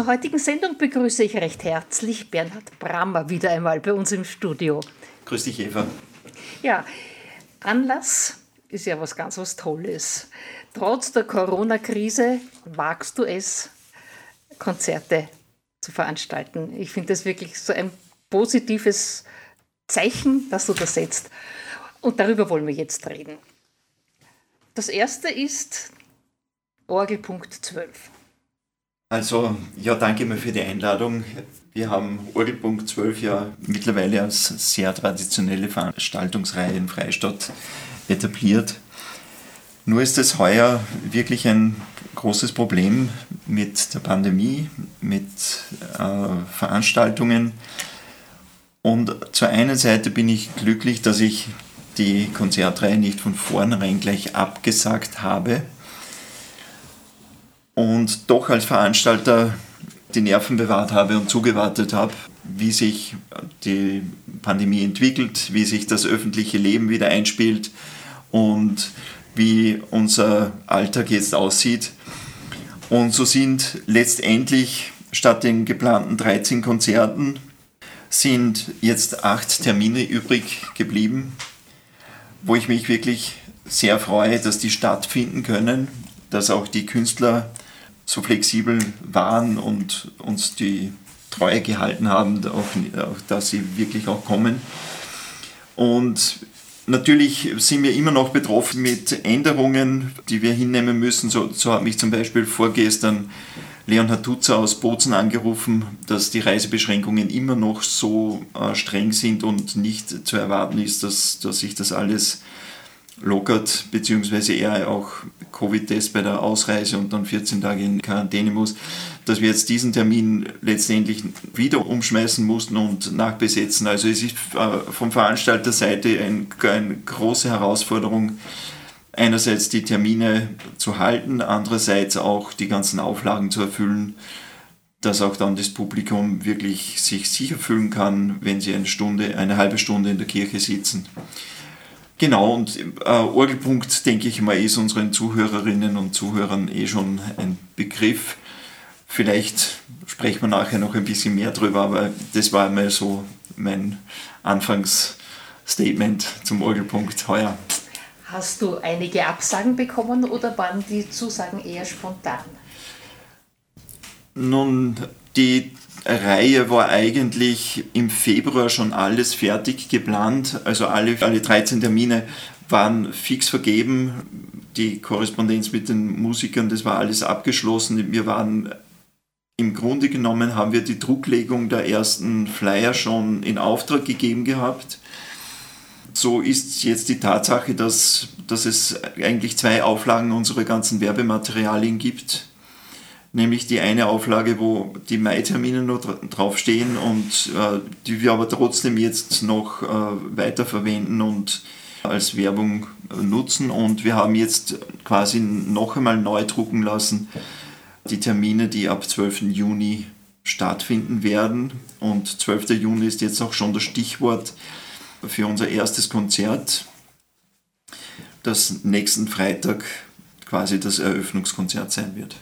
Zur heutigen Sendung begrüße ich recht herzlich Bernhard Brammer wieder einmal bei uns im Studio. Grüß dich, Eva. Ja, Anlass ist ja was ganz was Tolles. Trotz der Corona-Krise wagst du es, Konzerte zu veranstalten. Ich finde das wirklich so ein positives Zeichen, dass du das setzt. Und darüber wollen wir jetzt reden. Das erste ist Orgelpunkt 12. Also, ja, danke mal für die Einladung. Wir haben Orgelpunkt 12 ja mittlerweile als sehr traditionelle Veranstaltungsreihe in Freistadt etabliert. Nur ist es heuer wirklich ein großes Problem mit der Pandemie, mit äh, Veranstaltungen. Und zur einen Seite bin ich glücklich, dass ich die Konzertreihe nicht von vornherein gleich abgesagt habe, und doch als Veranstalter die Nerven bewahrt habe und zugewartet habe, wie sich die Pandemie entwickelt, wie sich das öffentliche Leben wieder einspielt und wie unser Alltag jetzt aussieht. Und so sind letztendlich statt den geplanten 13 Konzerten sind jetzt acht Termine übrig geblieben, wo ich mich wirklich sehr freue, dass die stattfinden können, dass auch die Künstler so flexibel waren und uns die Treue gehalten haben, auch, auch dass sie wirklich auch kommen. Und Natürlich sind wir immer noch betroffen mit Änderungen, die wir hinnehmen müssen. So, so hat mich zum Beispiel vorgestern Leon Hattuza aus Bozen angerufen, dass die Reisebeschränkungen immer noch so äh, streng sind und nicht zu erwarten ist, dass, dass sich das alles lockert, beziehungsweise er auch Covid-Test bei der Ausreise und dann 14 Tage in Quarantäne muss, dass wir jetzt diesen Termin letztendlich wieder umschmeißen mussten und nachbesetzen. Also es ist äh, von Veranstalterseite eine ein große Herausforderung, einerseits die Termine zu halten, andererseits auch die ganzen Auflagen zu erfüllen, dass auch dann das Publikum wirklich sich sicher fühlen kann, wenn sie eine Stunde, eine halbe Stunde in der Kirche sitzen. Genau, und äh, Orgelpunkt, denke ich mal, ist unseren Zuhörerinnen und Zuhörern eh schon ein Begriff. Vielleicht sprechen wir nachher noch ein bisschen mehr drüber, aber das war mal so mein Anfangsstatement zum Orgelpunkt heuer. Hast du einige Absagen bekommen oder waren die Zusagen eher spontan? Nun, die Reihe war eigentlich im Februar schon alles fertig geplant. Also alle, alle 13 Termine waren fix vergeben. Die Korrespondenz mit den Musikern, das war alles abgeschlossen. Wir waren im Grunde genommen haben wir die Drucklegung der ersten Flyer schon in Auftrag gegeben gehabt. So ist jetzt die Tatsache, dass, dass es eigentlich zwei Auflagen unserer ganzen Werbematerialien gibt nämlich die eine Auflage, wo die Mai-Termine noch draufstehen und äh, die wir aber trotzdem jetzt noch äh, weiterverwenden und als Werbung nutzen. Und wir haben jetzt quasi noch einmal neu drucken lassen die Termine, die ab 12. Juni stattfinden werden. Und 12. Juni ist jetzt auch schon das Stichwort für unser erstes Konzert, das nächsten Freitag quasi das Eröffnungskonzert sein wird.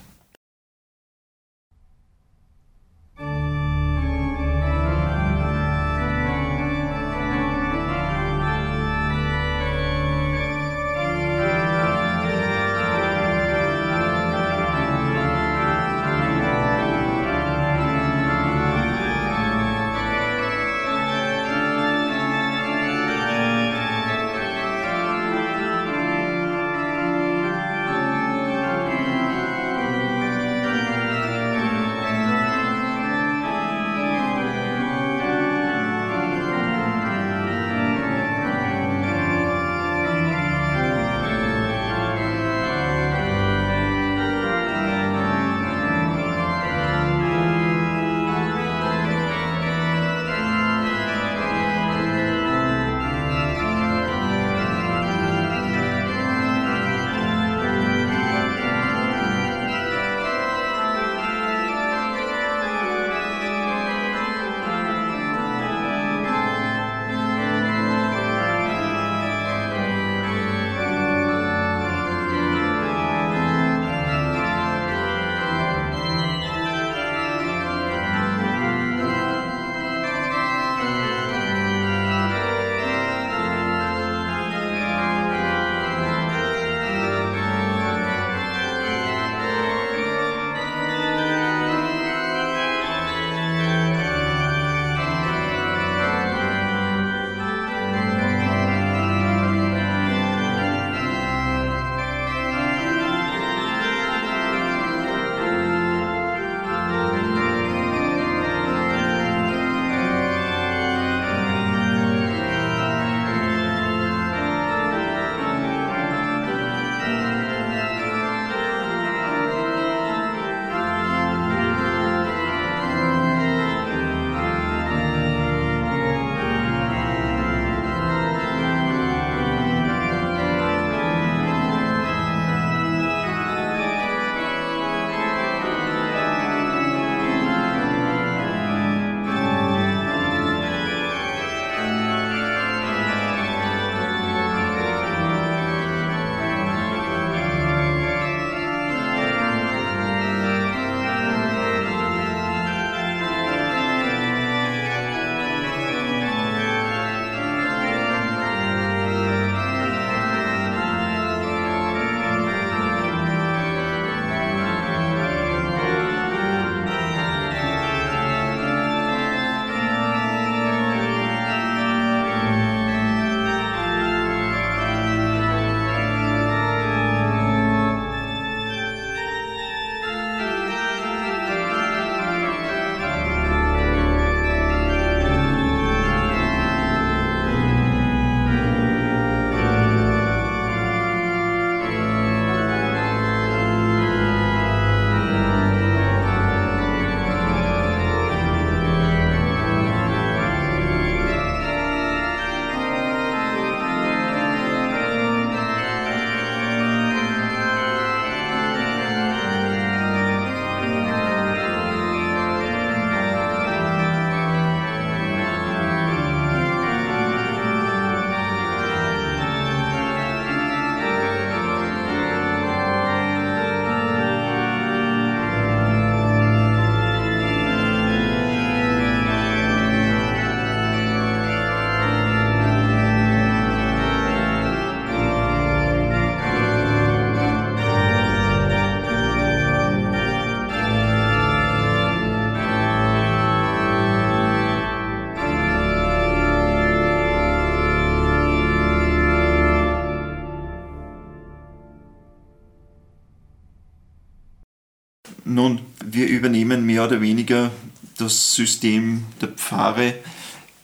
Oder weniger das System der Pfarre,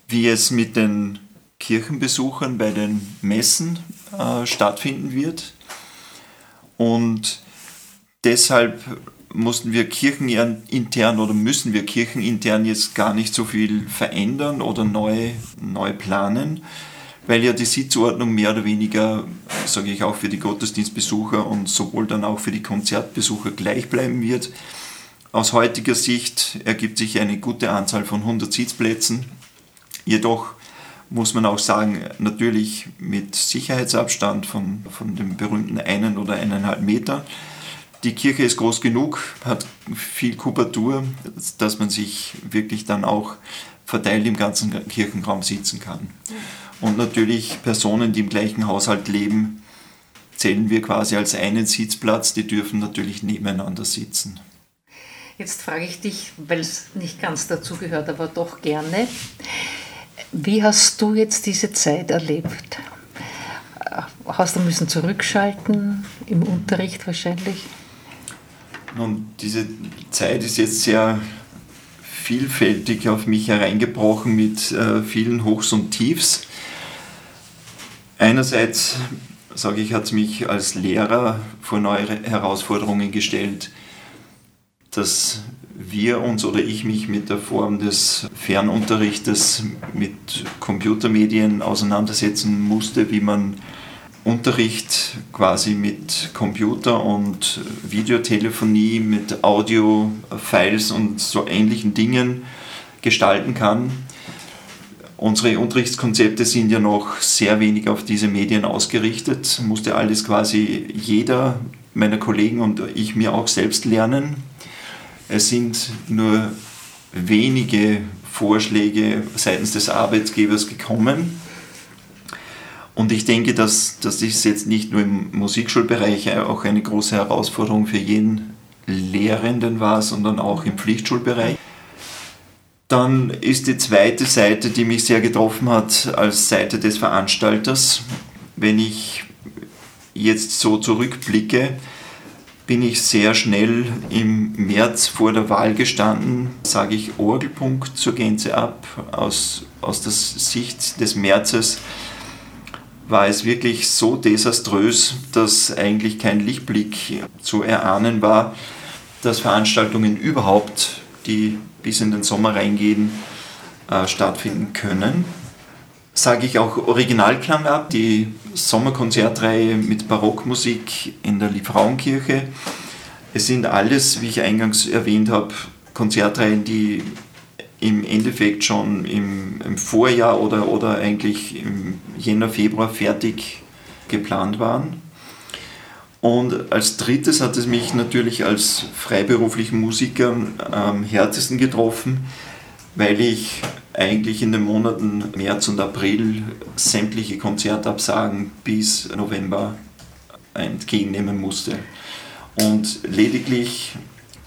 wie es mit den Kirchenbesuchern bei den Messen äh, stattfinden wird. Und deshalb mussten wir kirchenintern oder müssen wir kirchenintern jetzt gar nicht so viel verändern oder neu, neu planen, weil ja die Sitzordnung mehr oder weniger, sage ich auch für die Gottesdienstbesucher und sowohl dann auch für die Konzertbesucher gleich bleiben wird. Aus heutiger Sicht ergibt sich eine gute Anzahl von 100 Sitzplätzen. Jedoch muss man auch sagen, natürlich mit Sicherheitsabstand von, von dem berühmten einen oder eineinhalb Meter. Die Kirche ist groß genug, hat viel Kubatur, dass man sich wirklich dann auch verteilt im ganzen Kirchenraum sitzen kann. Und natürlich Personen, die im gleichen Haushalt leben, zählen wir quasi als einen Sitzplatz, die dürfen natürlich nebeneinander sitzen. Jetzt frage ich dich, weil es nicht ganz dazu gehört, aber doch gerne. Wie hast du jetzt diese Zeit erlebt? Hast du müssen zurückschalten im Unterricht wahrscheinlich? Nun, diese Zeit ist jetzt sehr vielfältig auf mich hereingebrochen mit äh, vielen Hochs und Tiefs. Einerseits, sage ich, hat es mich als Lehrer vor neue Herausforderungen gestellt, dass wir uns oder ich mich mit der Form des Fernunterrichtes mit Computermedien auseinandersetzen musste, wie man Unterricht quasi mit Computer und Videotelefonie, mit Audio-Files und so ähnlichen Dingen gestalten kann. Unsere Unterrichtskonzepte sind ja noch sehr wenig auf diese Medien ausgerichtet, musste alles quasi jeder meiner Kollegen und ich mir auch selbst lernen. Es sind nur wenige Vorschläge seitens des Arbeitgebers gekommen und ich denke, dass, dass das jetzt nicht nur im Musikschulbereich auch eine große Herausforderung für jeden Lehrenden war, sondern auch im Pflichtschulbereich. Dann ist die zweite Seite, die mich sehr getroffen hat, als Seite des Veranstalters. Wenn ich jetzt so zurückblicke, bin ich sehr schnell im März vor der Wahl gestanden, sage ich Orgelpunkt zur Gänze ab, aus, aus der Sicht des Märzes war es wirklich so desaströs, dass eigentlich kein Lichtblick zu erahnen war, dass Veranstaltungen überhaupt, die bis in den Sommer reingehen, äh, stattfinden können. Sage ich auch Originalklang ab, die Sommerkonzertreihe mit Barockmusik in der Liebfrauenkirche. Es sind alles, wie ich eingangs erwähnt habe, Konzertreihen, die im Endeffekt schon im, im Vorjahr oder, oder eigentlich im Jänner, Februar fertig geplant waren. Und als drittes hat es mich natürlich als freiberuflichen Musiker am härtesten getroffen, weil ich eigentlich in den Monaten März und April sämtliche Konzertabsagen bis November entgegennehmen musste. Und lediglich,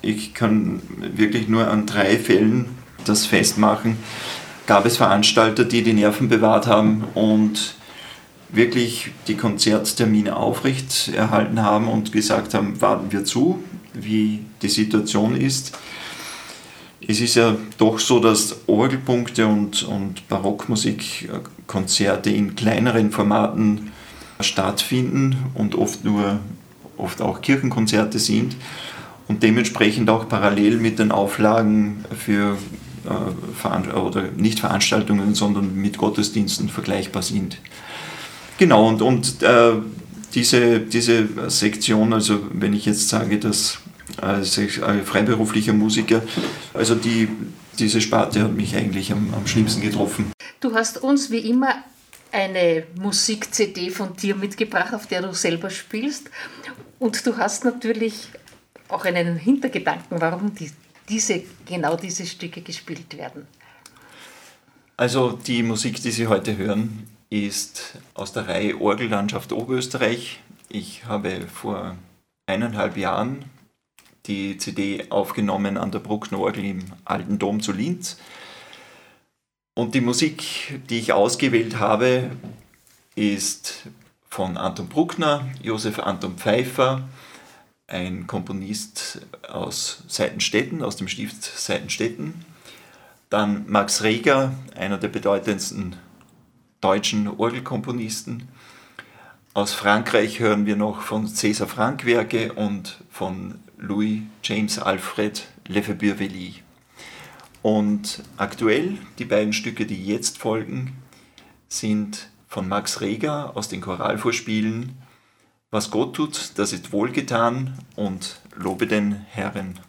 ich kann wirklich nur an drei Fällen das festmachen, gab es Veranstalter, die die Nerven bewahrt haben und wirklich die Konzerttermine aufrecht erhalten haben und gesagt haben, warten wir zu, wie die Situation ist. Es ist ja doch so, dass Orgelpunkte und, und Barockmusikkonzerte in kleineren Formaten stattfinden und oft nur oft auch Kirchenkonzerte sind und dementsprechend auch parallel mit den Auflagen für äh, oder nicht Veranstaltungen, sondern mit Gottesdiensten vergleichbar sind. Genau, und, und äh, diese, diese Sektion, also wenn ich jetzt sage, dass als freiberuflicher Musiker, also die, diese Sparte hat mich eigentlich am, am schlimmsten getroffen. Du hast uns wie immer eine Musik-CD von dir mitgebracht, auf der du selber spielst. Und du hast natürlich auch einen Hintergedanken, warum die diese, genau diese Stücke gespielt werden? Also die Musik, die Sie heute hören, ist aus der Reihe Orgellandschaft Oberösterreich. Ich habe vor eineinhalb Jahren die CD aufgenommen an der Bruckner Orgel im Alten Dom zu Linz. Und die Musik, die ich ausgewählt habe, ist von Anton Bruckner, Josef Anton Pfeiffer, ein Komponist aus Seitenstetten, aus dem Stift Seitenstetten. Dann Max Reger, einer der bedeutendsten deutschen Orgelkomponisten. Aus Frankreich hören wir noch von César Franck Werke und von Louis James Alfred Lefebvre-Velly. Und aktuell, die beiden Stücke, die jetzt folgen, sind von Max Reger aus den Choralvorspielen Was Gott tut, das ist wohlgetan und Lobe den Herrn.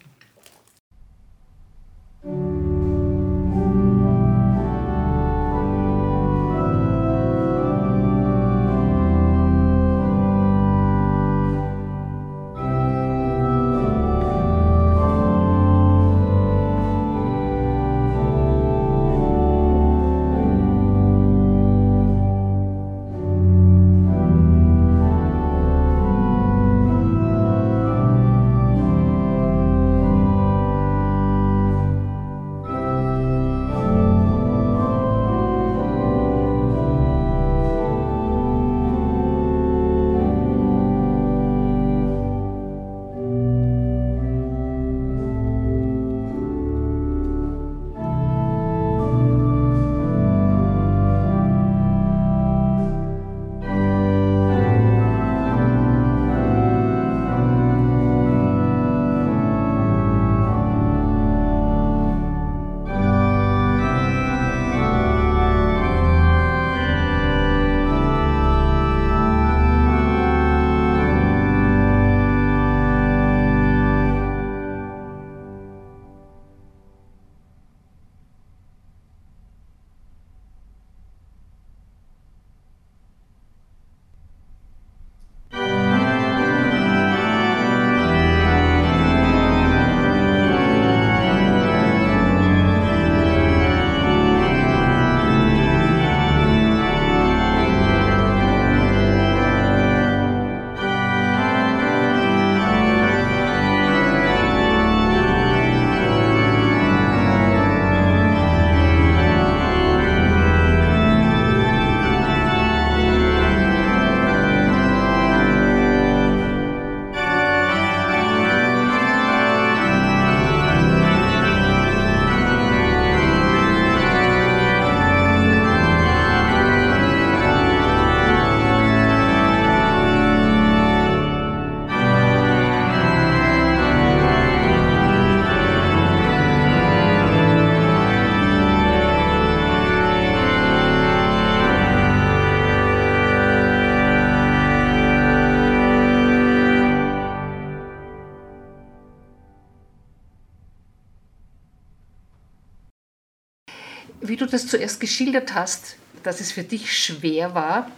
Das zuerst geschildert hast, dass es für dich schwer war,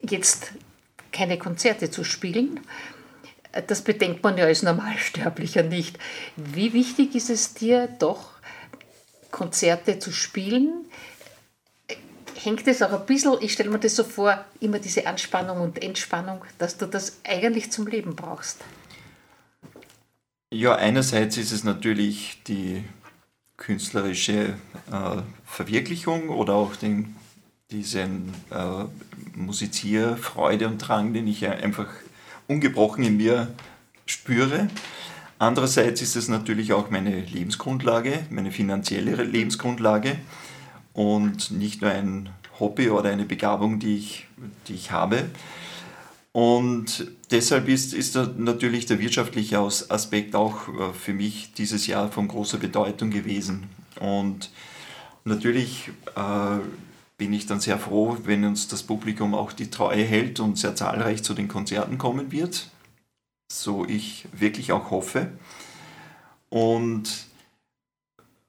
jetzt keine Konzerte zu spielen, das bedenkt man ja als Normalsterblicher nicht. Wie wichtig ist es dir doch, Konzerte zu spielen? Hängt es auch ein bisschen, ich stelle mir das so vor, immer diese Anspannung und Entspannung, dass du das eigentlich zum Leben brauchst? Ja, einerseits ist es natürlich die künstlerische äh, Verwirklichung oder auch den, diesen äh, Musizierfreude und Drang, den ich einfach ungebrochen in mir spüre. Andererseits ist es natürlich auch meine Lebensgrundlage, meine finanzielle Lebensgrundlage und nicht nur ein Hobby oder eine Begabung, die ich, die ich habe. Und deshalb ist, ist natürlich der wirtschaftliche Aspekt auch äh, für mich dieses Jahr von großer Bedeutung gewesen. Und natürlich äh, bin ich dann sehr froh, wenn uns das Publikum auch die Treue hält und sehr zahlreich zu den Konzerten kommen wird. So ich wirklich auch hoffe. Und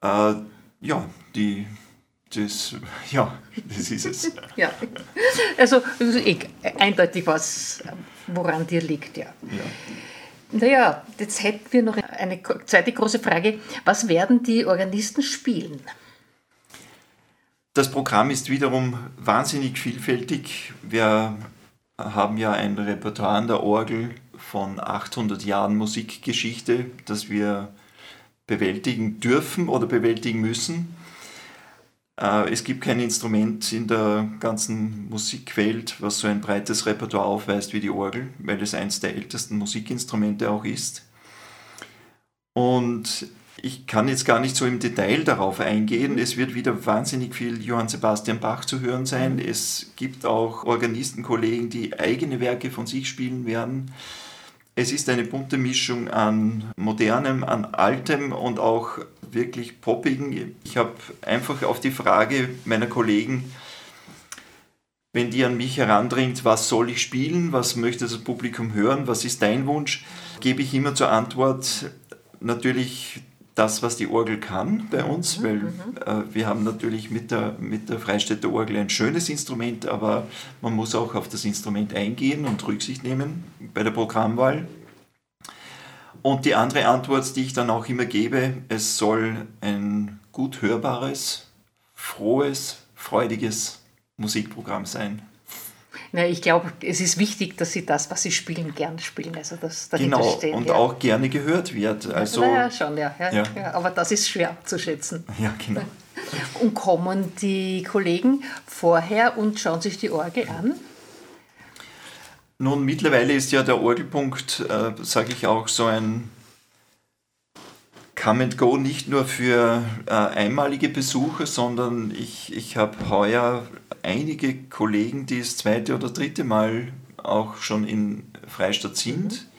äh, ja, die das, ja, das ist es. ja, also eindeutig was, woran dir liegt, ja. ja. Naja, jetzt hätten wir noch eine zweite große Frage. Was werden die Organisten spielen? Das Programm ist wiederum wahnsinnig vielfältig. Wir haben ja ein Repertoire an der Orgel von 800 Jahren Musikgeschichte, das wir bewältigen dürfen oder bewältigen müssen. Äh, es gibt kein Instrument in der ganzen Musikwelt, was so ein breites Repertoire aufweist wie die Orgel, weil es eines der ältesten Musikinstrumente auch ist. Und ich kann jetzt gar nicht so im Detail darauf eingehen. Es wird wieder wahnsinnig viel Johann Sebastian Bach zu hören sein. Es gibt auch Organistenkollegen, die eigene Werke von sich spielen werden. Es ist eine bunte Mischung an modernem, an altem und auch wirklich poppigen. Ich habe einfach auf die Frage meiner Kollegen, wenn die an mich herandringt, was soll ich spielen, was möchte das Publikum hören, was ist dein Wunsch, gebe ich immer zur Antwort natürlich das, was die Orgel kann bei uns, mhm, weil mhm. äh, wir haben natürlich mit der, mit der Freistädter Orgel ein schönes Instrument, aber man muss auch auf das Instrument eingehen und Rücksicht nehmen bei der Programmwahl. Und die andere Antwort, die ich dann auch immer gebe, es soll ein gut hörbares, frohes, freudiges Musikprogramm sein. Na, ich glaube, es ist wichtig, dass sie das, was sie spielen, gern spielen. Also das genau, steht, und ja. auch gerne gehört wird. Also, ja, schon, ja, ja, ja. ja. Aber das ist schwer abzuschätzen. Ja, genau. Und kommen die Kollegen vorher und schauen sich die Orgel an? Nun, mittlerweile ist ja der Orgelpunkt, äh, sage ich auch, so ein Come and Go nicht nur für äh, einmalige Besucher, sondern ich, ich habe heuer einige Kollegen, die das zweite oder dritte Mal auch schon in Freistadt sind. Mhm.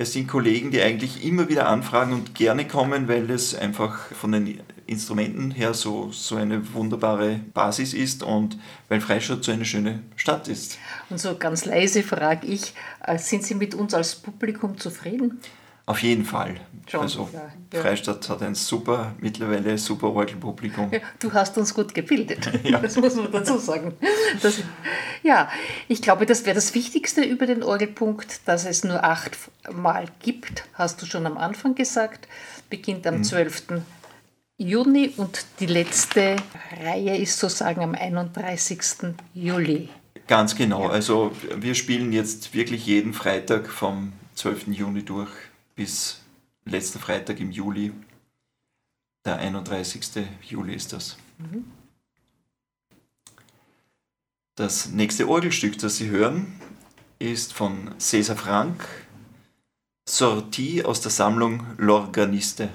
Es sind Kollegen, die eigentlich immer wieder anfragen und gerne kommen, weil es einfach von den Instrumenten her so, so eine wunderbare Basis ist und weil Freistadt so eine schöne Stadt ist. Und so ganz leise frage ich, äh, sind Sie mit uns als Publikum zufrieden? Auf jeden Fall. Schon, also ja, ja. Freistadt hat ein super, mittlerweile super Orgelpublikum. Ja, du hast uns gut gebildet, das muss man dazu sagen. Das, ja, ich glaube, das wäre das Wichtigste über den Orgelpunkt, dass es nur acht Mal gibt, hast du schon am Anfang gesagt, beginnt am mhm. 12. Juni und die letzte Reihe ist sozusagen am 31. Juli. Ganz genau, also wir spielen jetzt wirklich jeden Freitag vom 12. Juni durch bis letzten Freitag im Juli. Der 31. Juli ist das. Mhm. Das nächste Orgelstück, das Sie hören, ist von César Frank, Sortie aus der Sammlung L'Organiste.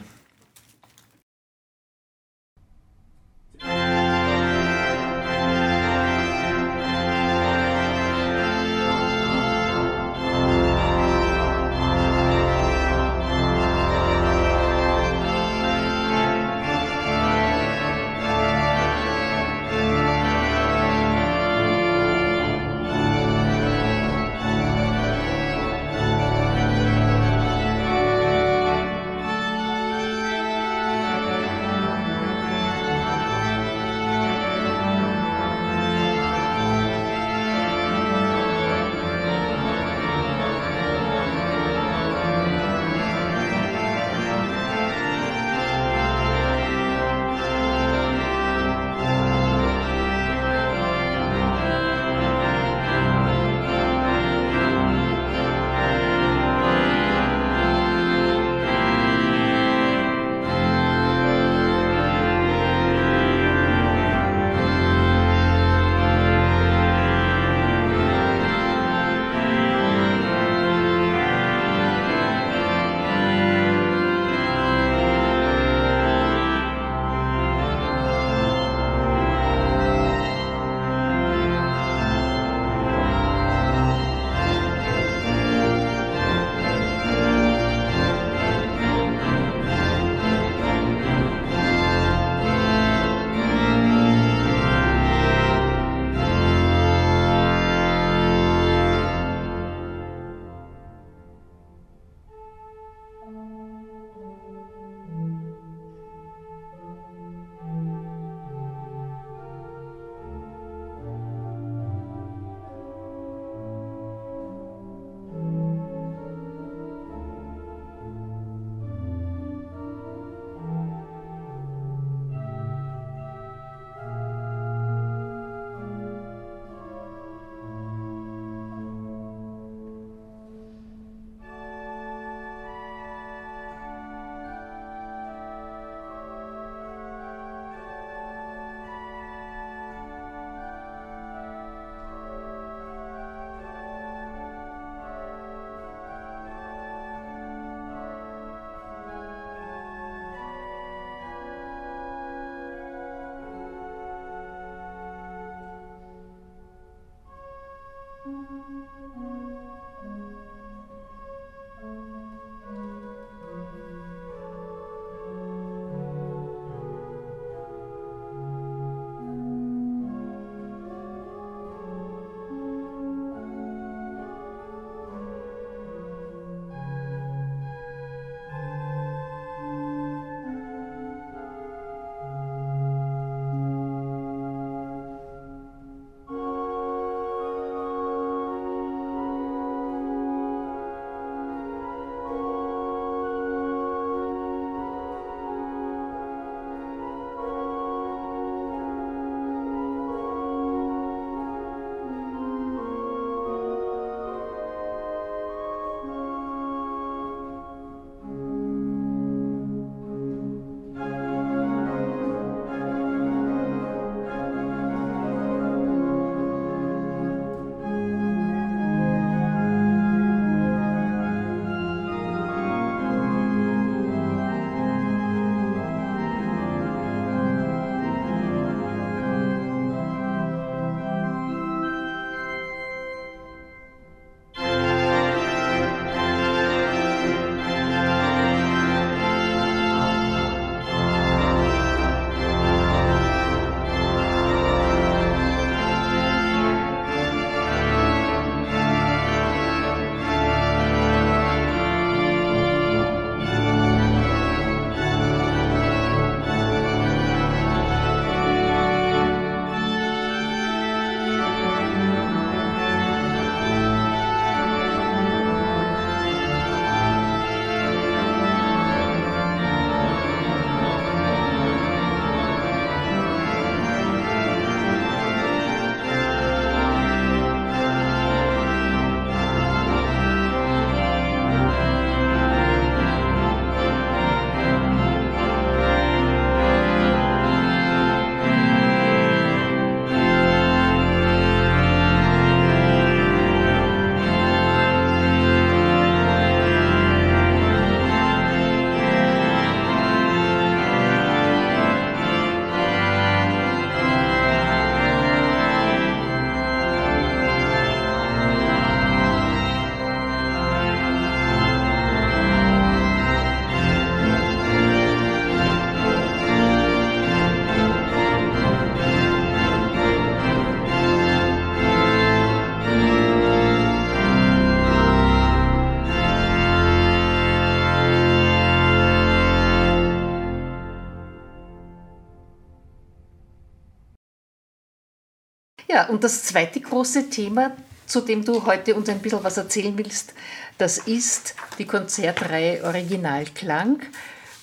Ja, und das zweite große Thema, zu dem du heute uns ein bisschen was erzählen willst, das ist die Konzertreihe Originalklang,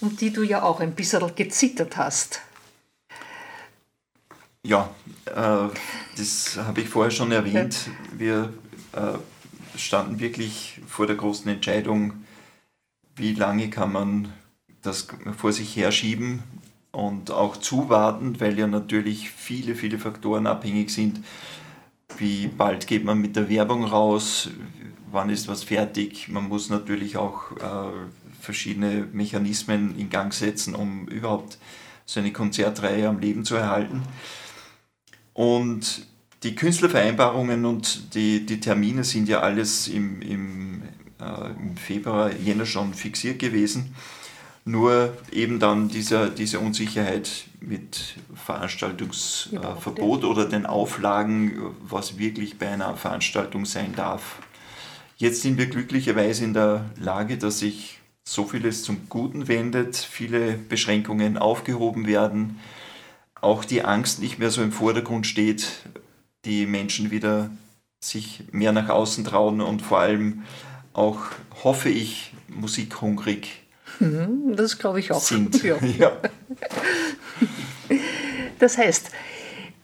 um die du ja auch ein bisschen gezittert hast. Ja, äh, das habe ich vorher schon erwähnt. Wir äh, standen wirklich vor der großen Entscheidung, wie lange kann man das vor sich herschieben und auch zuwarten, weil ja natürlich viele, viele Faktoren abhängig sind. Wie bald geht man mit der Werbung raus? Wann ist was fertig? Man muss natürlich auch äh, verschiedene Mechanismen in Gang setzen, um überhaupt so eine Konzertreihe am Leben zu erhalten. Und die Künstlervereinbarungen und die, die Termine sind ja alles im, im, äh, im Februar, Jänner schon fixiert gewesen. Nur eben dann dieser, diese Unsicherheit mit Veranstaltungsverbot oder den Auflagen, was wirklich bei einer Veranstaltung sein darf. Jetzt sind wir glücklicherweise in der Lage, dass sich so vieles zum Guten wendet, viele Beschränkungen aufgehoben werden, auch die Angst nicht mehr so im Vordergrund steht, die Menschen wieder sich mehr nach außen trauen und vor allem auch, hoffe ich, musikhungrig Mhm, das glaube ich auch. Sind. Ja. ja. Das heißt,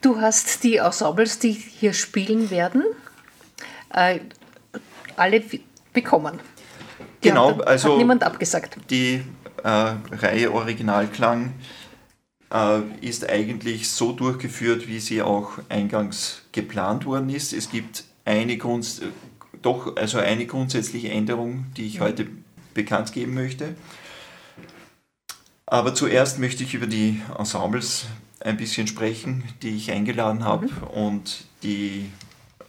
du hast die Ensembles, die hier spielen werden, äh, alle bekommen. Die genau, hat, also hat niemand abgesagt. Die äh, Reihe Originalklang äh, ist eigentlich so durchgeführt, wie sie auch eingangs geplant worden ist. Es gibt eine Grund, doch also eine grundsätzliche Änderung, die ich mhm. heute bekannt geben möchte. Aber zuerst möchte ich über die Ensembles ein bisschen sprechen, die ich eingeladen habe mhm. und die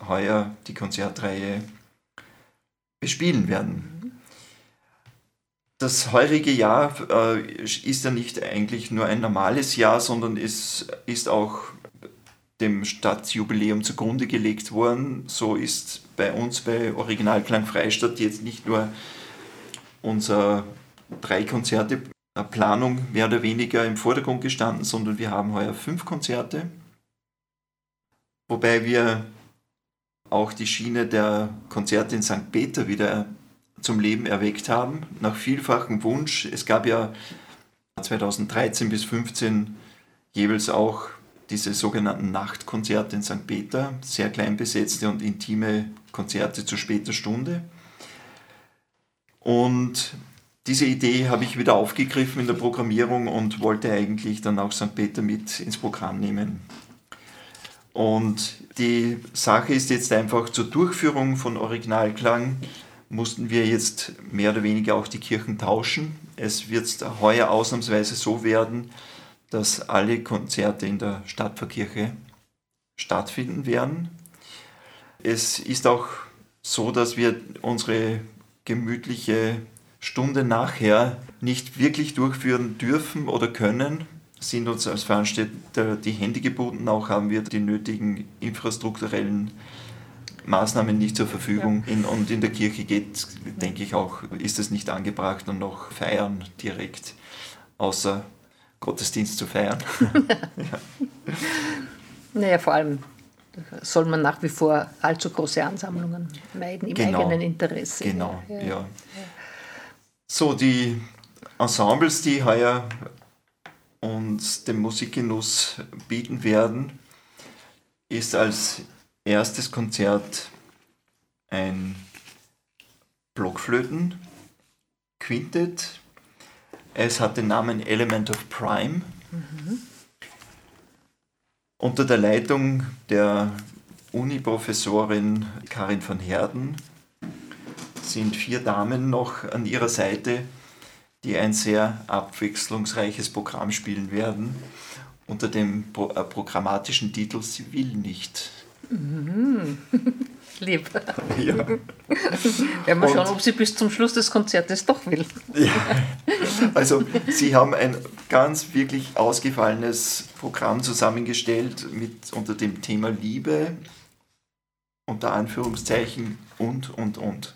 heuer die Konzertreihe bespielen werden. Das heurige Jahr äh, ist ja nicht eigentlich nur ein normales Jahr, sondern es ist auch dem Stadtjubiläum zugrunde gelegt worden. So ist bei uns bei Originalklang Freistadt jetzt nicht nur unser drei Konzerte Planung mehr oder weniger im Vordergrund gestanden, sondern wir haben heuer fünf Konzerte, wobei wir auch die Schiene der Konzerte in St. Peter wieder zum Leben erweckt haben, nach vielfachem Wunsch. Es gab ja 2013 bis 2015 jeweils auch diese sogenannten Nachtkonzerte in St. Peter, sehr klein besetzte und intime Konzerte zu später Stunde. Und diese Idee habe ich wieder aufgegriffen in der Programmierung und wollte eigentlich dann auch St. Peter mit ins Programm nehmen. Und die Sache ist jetzt einfach zur Durchführung von Originalklang mussten wir jetzt mehr oder weniger auch die Kirchen tauschen. Es wird heuer ausnahmsweise so werden, dass alle Konzerte in der Stadtpfarrkirche stattfinden werden. Es ist auch so, dass wir unsere gemütliche Stunde nachher nicht wirklich durchführen dürfen oder können, sind uns als Veranstalter die Hände gebunden, auch haben wir die nötigen infrastrukturellen Maßnahmen nicht zur Verfügung. In, und in der Kirche geht, denke ich auch, ist es nicht angebracht und noch feiern direkt, außer Gottesdienst zu feiern. ja. Naja, vor allem soll man nach wie vor allzu große Ansammlungen meiden im genau. eigenen Interesse. Genau, ja. ja. So, die Ensembles, die heuer uns den Musikgenuss bieten werden, ist als erstes Konzert ein Blockflöten Quintet. Es hat den Namen Element of Prime. Mhm. Unter der Leitung der Uni-Professorin Karin van Herden sind vier Damen noch an ihrer Seite, die ein sehr abwechslungsreiches Programm spielen werden unter dem äh, programmatischen Titel Sie will nicht. Mhm. Lieb. Ja. Werden wir schauen, ob sie bis zum Schluss des Konzertes doch will. Ja. Also, Sie haben ein ganz wirklich ausgefallenes Programm zusammengestellt mit unter dem Thema Liebe, unter Anführungszeichen und, und, und.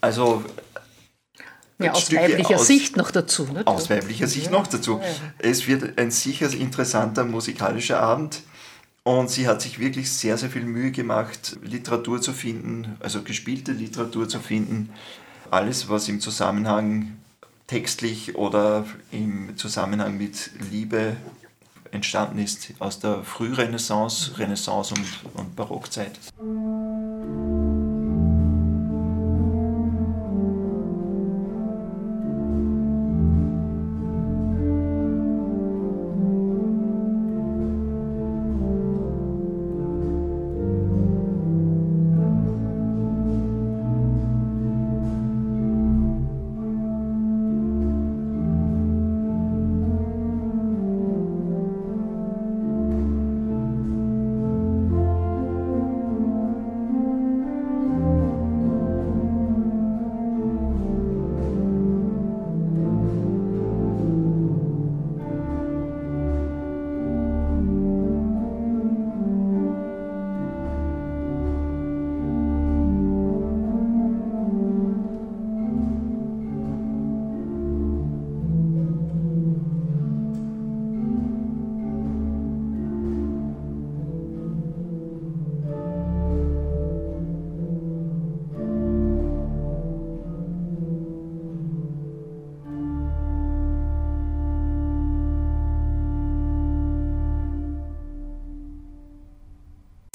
Also ja, aus Stücke weiblicher aus, Sicht noch dazu. Nicht? Aus weiblicher Sicht noch dazu. Es wird ein sicher interessanter musikalischer Abend. Und sie hat sich wirklich sehr, sehr viel Mühe gemacht, Literatur zu finden, also gespielte Literatur zu finden. Alles, was im Zusammenhang textlich oder im Zusammenhang mit Liebe entstanden ist aus der Frührenaissance, Renaissance und, und Barockzeit.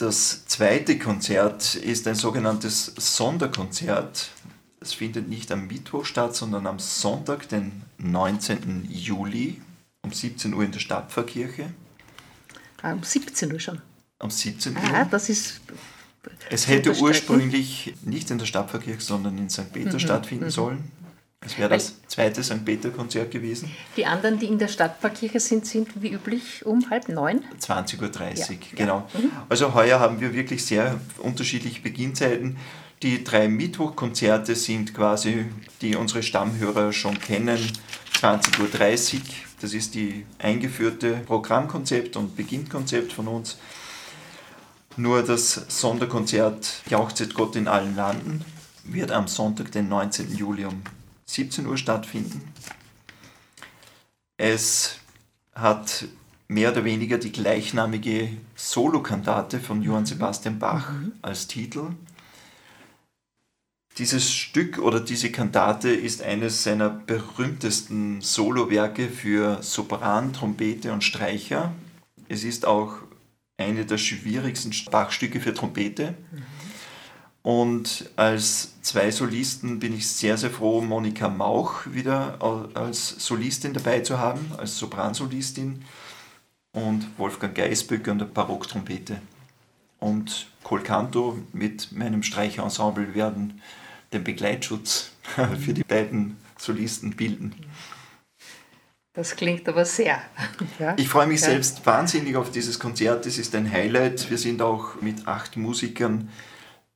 Das zweite Konzert ist ein sogenanntes Sonderkonzert. Es findet nicht am Mittwoch statt, sondern am Sonntag, den 19. Juli um 17 Uhr in der Stadtpfarrkirche. Ah, um 17 Uhr schon. Um 17 Uhr. Ah, das ist. Es hätte ursprünglich nicht in der Stadtpfarrkirche, sondern in St. Peter mhm. stattfinden mhm. sollen. Das wäre das zweite St. Peter-Konzert gewesen. Die anderen, die in der Stadtpfarrkirche sind, sind wie üblich um halb neun. 20.30 Uhr, ja. genau. Mhm. Also heuer haben wir wirklich sehr unterschiedliche Beginnzeiten. Die drei Mittwochkonzerte sind quasi, die unsere Stammhörer schon kennen, 20.30 Uhr. Das ist die eingeführte Programmkonzept und Beginnkonzept von uns. Nur das Sonderkonzert Jauchzet Gott in allen Landen wird am Sonntag, den 19. Juli um 17 Uhr stattfinden. Es hat mehr oder weniger die gleichnamige Solokantate von Johann Sebastian Bach mhm. als Titel. Dieses Stück oder diese Kantate ist eines seiner berühmtesten Solowerke für Sopran, Trompete und Streicher. Es ist auch eine der schwierigsten Bachstücke für Trompete. Und als zwei Solisten bin ich sehr, sehr froh, Monika Mauch wieder als Solistin dabei zu haben, als Sopransolistin und Wolfgang Geisböck an der Barocktrompete. Und Colcanto mit meinem Streicherensemble werden den Begleitschutz für die beiden Solisten bilden. Das klingt aber sehr. Ja? Ich freue mich ja. selbst wahnsinnig auf dieses Konzert. Es ist ein Highlight. Wir sind auch mit acht Musikern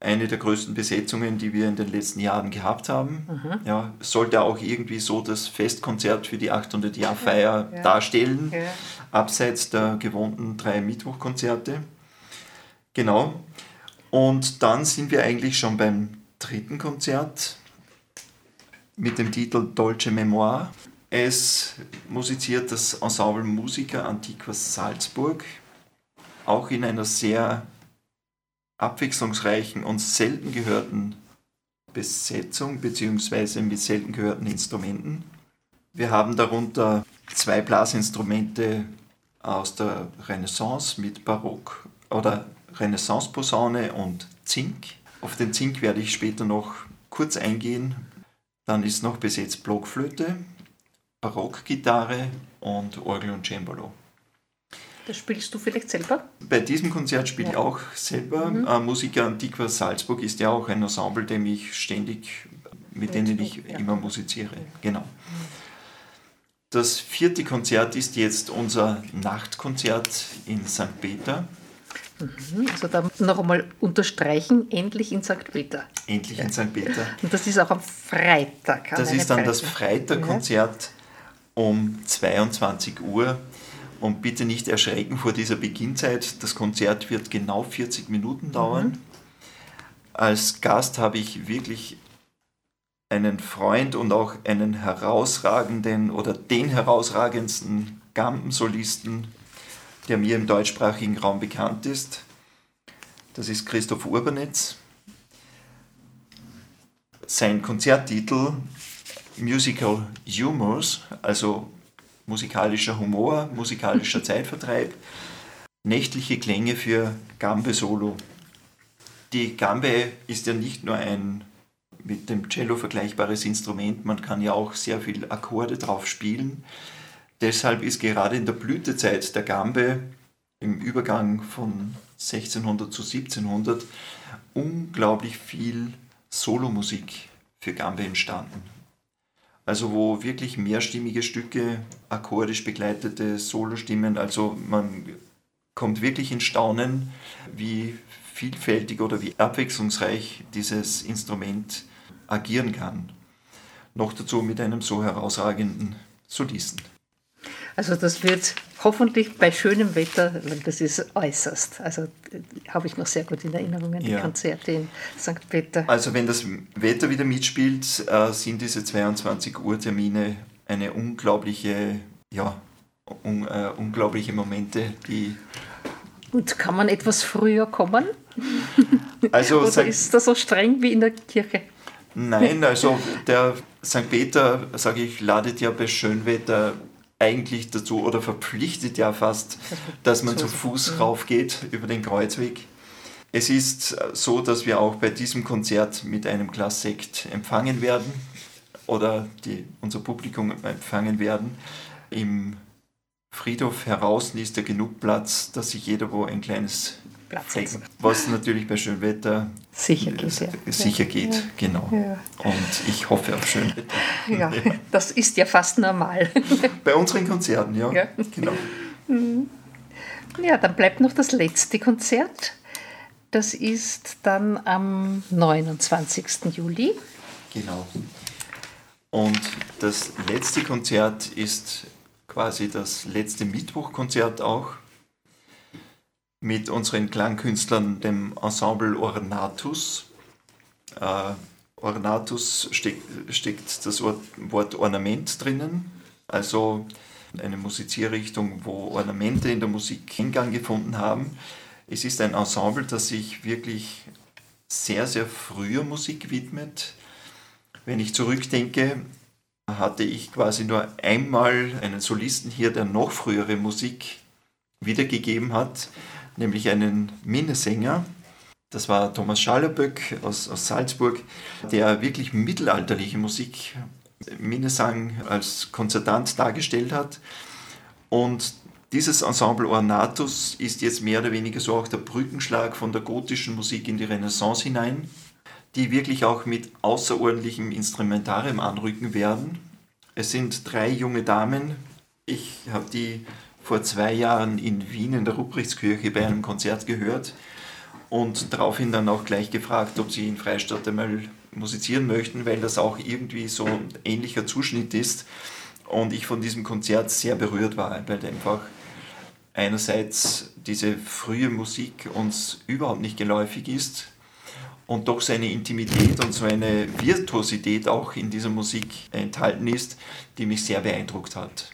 eine der größten Besetzungen, die wir in den letzten Jahren gehabt haben. Mhm. Ja, sollte auch irgendwie so das Festkonzert für die 800-Jahr-Feier ja. darstellen, ja. abseits der gewohnten drei Mittwochkonzerte. Genau. Und dann sind wir eigentlich schon beim dritten Konzert mit dem Titel Dolce Memoire. Es musiziert das Ensemble Musica Antiqua Salzburg, auch in einer sehr abwechslungsreichen und selten gehörten Besetzung bzw. mit selten gehörten Instrumenten. Wir haben darunter zwei Blasinstrumente aus der Renaissance mit Barock oder Renaissance-Posaune und Zink. Auf den Zink werde ich später noch kurz eingehen. Dann ist noch besetzt Blockflöte, Barockgitarre und Orgel und Cembalo. Das spielst du vielleicht selber? Bei diesem Konzert spiele ja. ich auch selber. Mhm. Äh, Musiker Antiqua Salzburg ist ja auch ein Ensemble, dem ich ständig, mit denen ich ja. immer musiziere. Genau. Das vierte Konzert ist jetzt unser Nachtkonzert in St. Peter. Mhm, also da noch einmal unterstreichen, endlich in St. Peter. Endlich in St. Peter. Und das ist auch am Freitag. Das ist dann Freitag. das Freitagkonzert um 22 Uhr. Und bitte nicht erschrecken vor dieser Beginnzeit. Das Konzert wird genau 40 Minuten dauern. Mhm. Als Gast habe ich wirklich einen Freund und auch einen herausragenden oder den herausragendsten Gampensolisten der mir im deutschsprachigen Raum bekannt ist. Das ist Christoph Urbanetz. Sein Konzerttitel Musical Humors, also musikalischer Humor, musikalischer Zeitvertreib, nächtliche Klänge für Gambe Solo. Die Gambe ist ja nicht nur ein mit dem Cello vergleichbares Instrument, man kann ja auch sehr viel Akkorde drauf spielen. Deshalb ist gerade in der Blütezeit der Gambe im Übergang von 1600 zu 1700 unglaublich viel Solomusik für Gambe entstanden. Also wo wirklich mehrstimmige Stücke, akkordisch begleitete Solostimmen, also man kommt wirklich in Staunen, wie vielfältig oder wie abwechslungsreich dieses Instrument agieren kann. Noch dazu mit einem so herausragenden Solisten. Also das wird hoffentlich bei schönem Wetter, weil das ist äußerst. Also habe ich noch sehr gut in Erinnerung an die ja. Konzerte in St. Peter. Also wenn das Wetter wieder mitspielt, äh, sind diese 22 Uhr Termine eine unglaubliche, ja, un, äh, unglaubliche Momente, die und kann man etwas früher kommen? Also, Oder ist das so streng wie in der Kirche? Nein, also der St. Peter, sage ich, ladet ja bei Schönwetter eigentlich dazu oder verpflichtet ja fast, dass man zu Fuß raufgeht über den Kreuzweg. Es ist so, dass wir auch bei diesem Konzert mit einem Glas Sekt empfangen werden oder die, unser Publikum empfangen werden. Im Friedhof heraus ist da genug Platz, dass sich jeder wo ein kleines Platz hat. Was natürlich bei Schönwetter sicher geht. Ja. Sicher geht, ja. genau. Ja. Und ich hoffe auf Schönwetter. Ja, das ist ja fast normal. Bei unseren Konzerten, ja. Genau. Mhm. Ja, dann bleibt noch das letzte Konzert. Das ist dann am 29. Juli. Genau. Und das letzte Konzert ist quasi das letzte Mittwochkonzert auch mit unseren Klangkünstlern, dem Ensemble Ornatus. Äh, Ornatus steckt, steckt das Wort Ornament drinnen, also eine Musizierrichtung, wo Ornamente in der Musik Hingang gefunden haben. Es ist ein Ensemble, das sich wirklich sehr, sehr früher Musik widmet. Wenn ich zurückdenke, hatte ich quasi nur einmal einen Solisten hier, der noch frühere Musik wiedergegeben hat, nämlich einen Minnesänger. Das war Thomas Schallerböck aus, aus Salzburg, der wirklich mittelalterliche Musik, Minnesang als Konzertant dargestellt hat. Und dieses Ensemble Ornatus ist jetzt mehr oder weniger so auch der Brückenschlag von der gotischen Musik in die Renaissance hinein die wirklich auch mit außerordentlichem Instrumentarium anrücken werden. Es sind drei junge Damen. Ich habe die vor zwei Jahren in Wien in der Ruprechtskirche bei einem Konzert gehört und daraufhin dann auch gleich gefragt, ob sie in Freistadt einmal musizieren möchten, weil das auch irgendwie so ein ähnlicher Zuschnitt ist und ich von diesem Konzert sehr berührt war, weil einfach einerseits diese frühe Musik uns überhaupt nicht geläufig ist, und doch seine Intimität und so eine Virtuosität auch in dieser Musik enthalten ist, die mich sehr beeindruckt hat.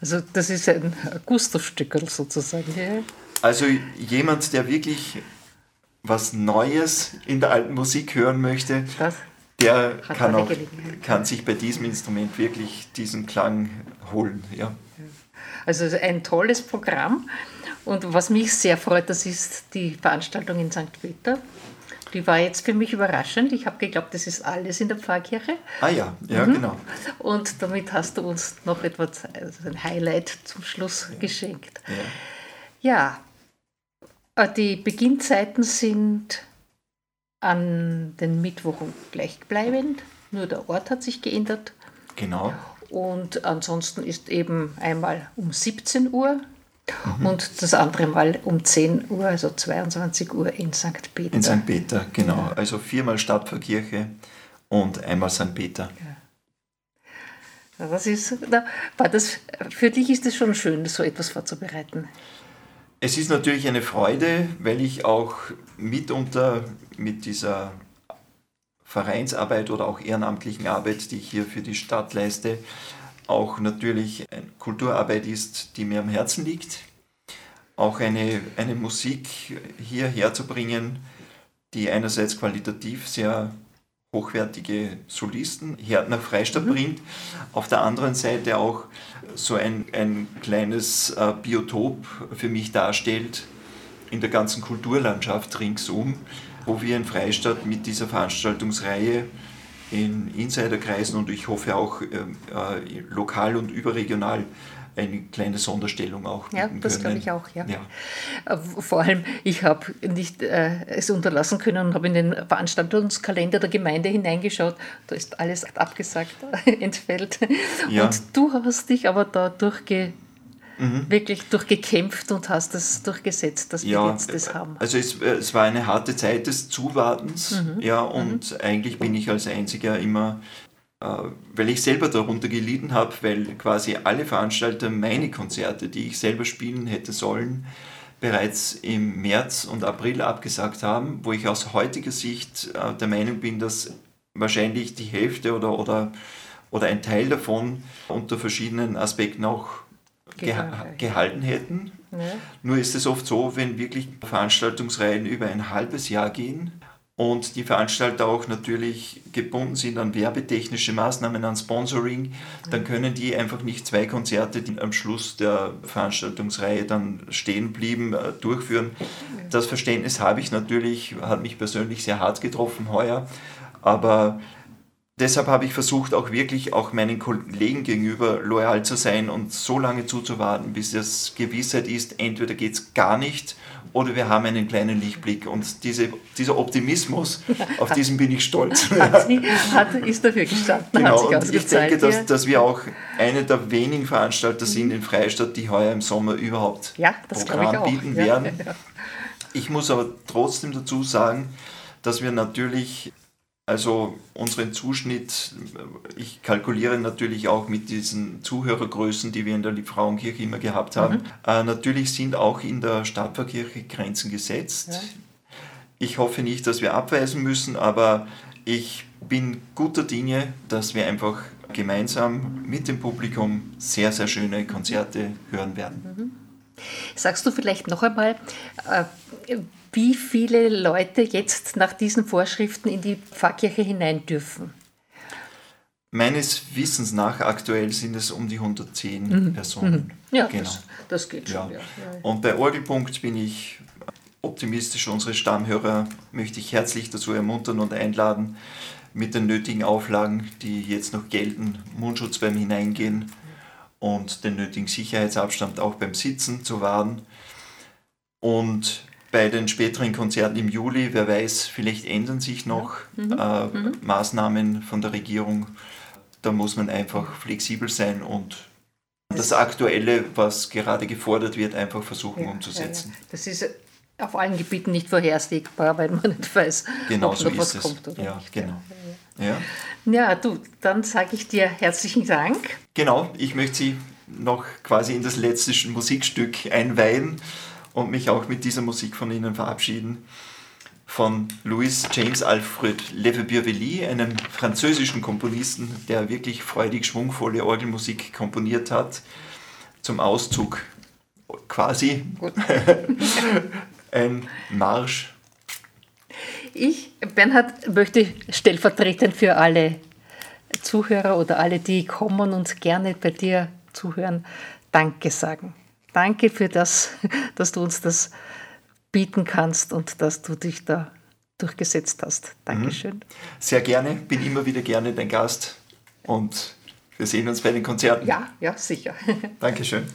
Also das ist ein Gusto-Stückel sozusagen. Ja. Also jemand, der wirklich was Neues in der alten Musik hören möchte, das der kann, auch, kann sich bei diesem Instrument wirklich diesen Klang holen. Ja. Also ein tolles Programm. Und was mich sehr freut, das ist die Veranstaltung in St. Peter die war jetzt für mich überraschend. Ich habe geglaubt, das ist alles in der Pfarrkirche. Ah ja, ja, mhm. genau. Und damit hast du uns noch etwas, also ein Highlight zum Schluss ja. geschenkt. Ja. ja, äh, die Beginnzeiten sind an den Mittwochen gleichbleibend, nur der Ort hat sich geändert. Genau. Und ansonsten ist eben einmal um 17 Uhr Mhm. Und das andere Mal um 10 Uhr, also 22 Uhr in St. Peter. In St. Peter, genau. Also viermal Stadtpfarrkirche und einmal St. Peter. Ja. Das ist, war das, für dich ist es schon schön, so etwas vorzubereiten. Es ist natürlich eine Freude, weil ich auch mitunter mit dieser Vereinsarbeit oder auch ehrenamtlichen Arbeit, die ich hier für die Stadt leiste, auch natürlich eine Kulturarbeit ist, die mir am Herzen liegt. Auch eine, eine Musik hierher zu bringen, die einerseits qualitativ sehr hochwertige Solisten her nach Freistadt mhm. bringt, auf der anderen Seite auch so ein, ein kleines äh, Biotop für mich darstellt in der ganzen Kulturlandschaft ringsum, wo wir in Freistadt mit dieser Veranstaltungsreihe in Insiderkreisen und ich hoffe auch ähm, äh, lokal und überregional eine kleine Sonderstellung auch. Ja, das glaube ich auch, ja. ja. Äh, vor allem, ich habe nicht äh, es unterlassen können und habe in den Veranstaltungskalender der Gemeinde hineingeschaut. Da ist alles abgesagt, entfällt. Ja. Und du hast dich aber da durchge mhm. wirklich durchgekämpft und hast es durchgesetzt, dass ja, wir jetzt das haben. Also es, es war eine harte Zeit des Zuwartens, mhm. ja, und mhm. eigentlich bin ich als Einziger immer äh, weil ich selber darunter gelitten habe, weil quasi alle Veranstalter meine Konzerte, die ich selber spielen hätte sollen, bereits im März und April abgesagt haben, wo ich aus heutiger Sicht äh, der Meinung bin, dass wahrscheinlich die Hälfte oder, oder, oder ein Teil davon unter verschiedenen Aspekten auch gehalten hätten. Ja. Nur ist es oft so, wenn wirklich Veranstaltungsreihen über ein halbes Jahr gehen und die Veranstalter auch natürlich gebunden sind an werbetechnische Maßnahmen, an Sponsoring, dann können die einfach nicht zwei Konzerte, die am Schluss der Veranstaltungsreihe dann stehen blieben, äh, durchführen. Das Verständnis habe ich natürlich, hat mich persönlich sehr hart getroffen heuer, aber deshalb habe ich versucht, auch wirklich auch meinen Kollegen gegenüber loyal zu sein und so lange zuzuwarten, bis es Gewissheit ist, entweder geht es gar nicht oder wir haben einen kleinen Lichtblick. Und diese, dieser Optimismus, auf diesen bin ich stolz. hat sie, hat, ist dafür gestanden. Genau, und ich denke, dass, dass wir auch eine der wenigen Veranstalter sind in Freistadt, die heuer im Sommer überhaupt ja, Programm bieten ja, werden. Ja, ich muss aber trotzdem dazu sagen, dass wir natürlich also unseren Zuschnitt, ich kalkuliere natürlich auch mit diesen Zuhörergrößen, die wir in der Liebfrauenkirche immer gehabt haben. Mhm. Äh, natürlich sind auch in der Stadtpfarrkirche Grenzen gesetzt. Ja. Ich hoffe nicht, dass wir abweisen müssen, aber ich bin guter Dinge, dass wir einfach gemeinsam mit dem Publikum sehr, sehr schöne Konzerte hören werden. Mhm. Sagst du vielleicht noch einmal, äh, wie viele Leute jetzt nach diesen Vorschriften in die Pfarrkirche hinein dürfen? Meines Wissens nach aktuell sind es um die 110 mhm. Personen. Mhm. Ja, genau. das, das geht schon. Ja. Ja. Und bei Orgelpunkt bin ich optimistisch. Unsere Stammhörer möchte ich herzlich dazu ermuntern und einladen, mit den nötigen Auflagen, die jetzt noch gelten, Mundschutz beim Hineingehen und den nötigen Sicherheitsabstand auch beim Sitzen zu wahren. Und bei den späteren Konzerten im Juli, wer weiß, vielleicht ändern sich noch mhm. Äh, mhm. Maßnahmen von der Regierung. Da muss man einfach flexibel sein und das Aktuelle, was gerade gefordert wird, einfach versuchen ja, umzusetzen. Ja, ja. Das ist auf allen Gebieten nicht vorhersehbar, weil man nicht weiß, genau ob so noch was es. kommt oder ja, nicht. Genau. Ja. ja, du, dann sage ich dir herzlichen Dank. Genau, ich möchte Sie noch quasi in das letzte Musikstück einweihen und mich auch mit dieser Musik von Ihnen verabschieden. Von Louis James Alfred Lefebvre-Villy, einem französischen Komponisten, der wirklich freudig schwungvolle Orgelmusik komponiert hat, zum Auszug quasi ein Marsch. Ich, Bernhard, möchte stellvertretend für alle Zuhörer oder alle, die kommen und gerne bei dir zuhören, Danke sagen. Danke für das, dass du uns das bieten kannst und dass du dich da durchgesetzt hast. Dankeschön. Mhm. Sehr gerne, bin immer wieder gerne dein Gast und wir sehen uns bei den Konzerten. Ja, ja, sicher. Dankeschön.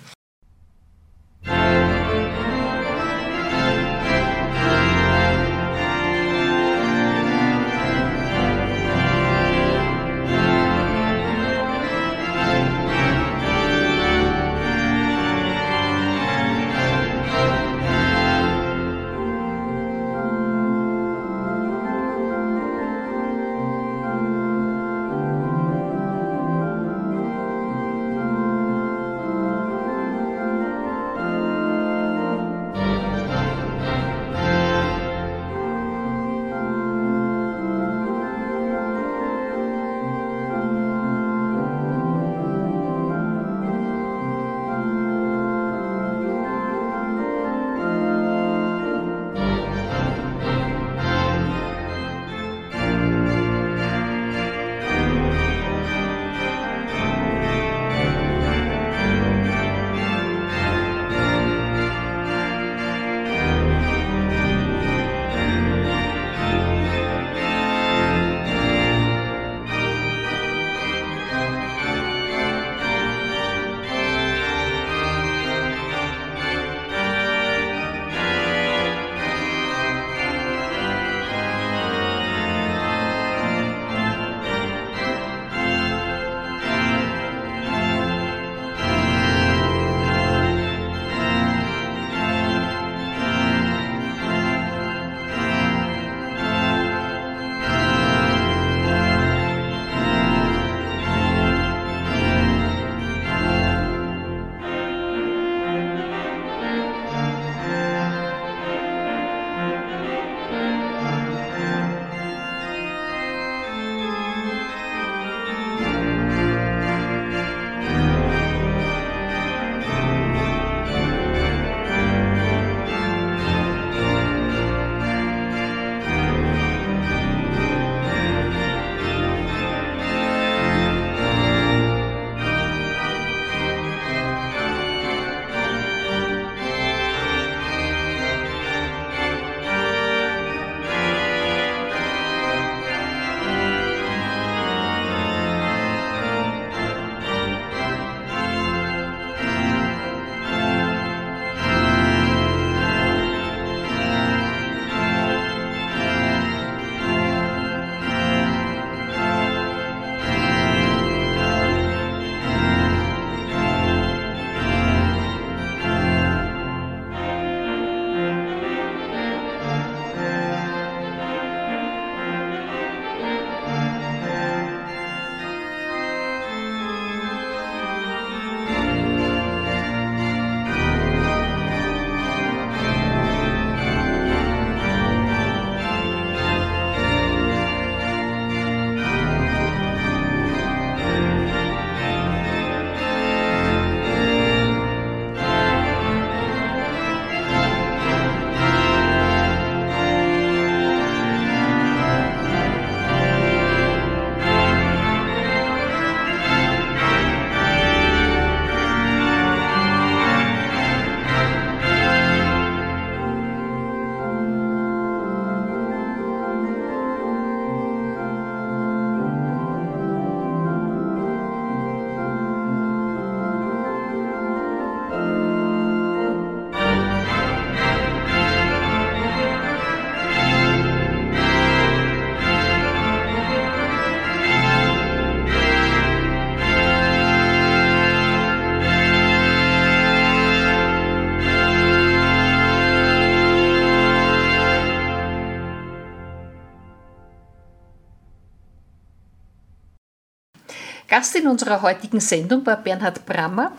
Gast in unserer heutigen Sendung war Bernhard Brammer.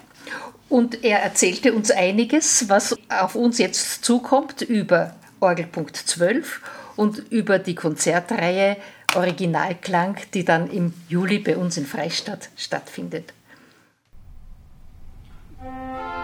Und er erzählte uns einiges, was auf uns jetzt zukommt über Orgelpunkt 12 und über die Konzertreihe Originalklang, die dann im Juli bei uns in Freistadt stattfindet. Musik